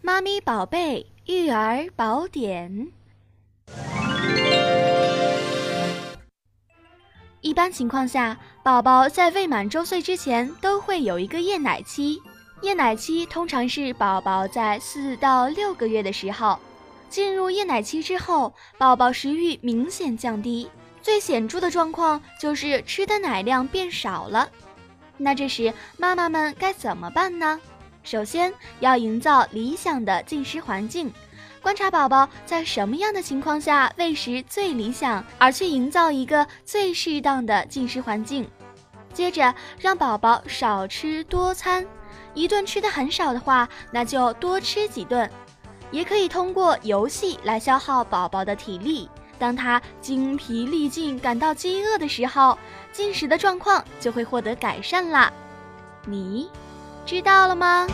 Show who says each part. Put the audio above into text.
Speaker 1: 妈咪宝贝育儿宝典。一般情况下，宝宝在未满周岁之前都会有一个夜奶期。夜奶期通常是宝宝在四到六个月的时候。进入夜奶期之后，宝宝食欲明显降低，最显著的状况就是吃的奶量变少了。那这时妈妈们该怎么办呢？首先要营造理想的进食环境。观察宝宝在什么样的情况下喂食最理想，而去营造一个最适当的进食环境。接着让宝宝少吃多餐，一顿吃的很少的话，那就多吃几顿。也可以通过游戏来消耗宝宝的体力。当他精疲力尽、感到饥饿的时候，进食的状况就会获得改善啦。你知道了吗？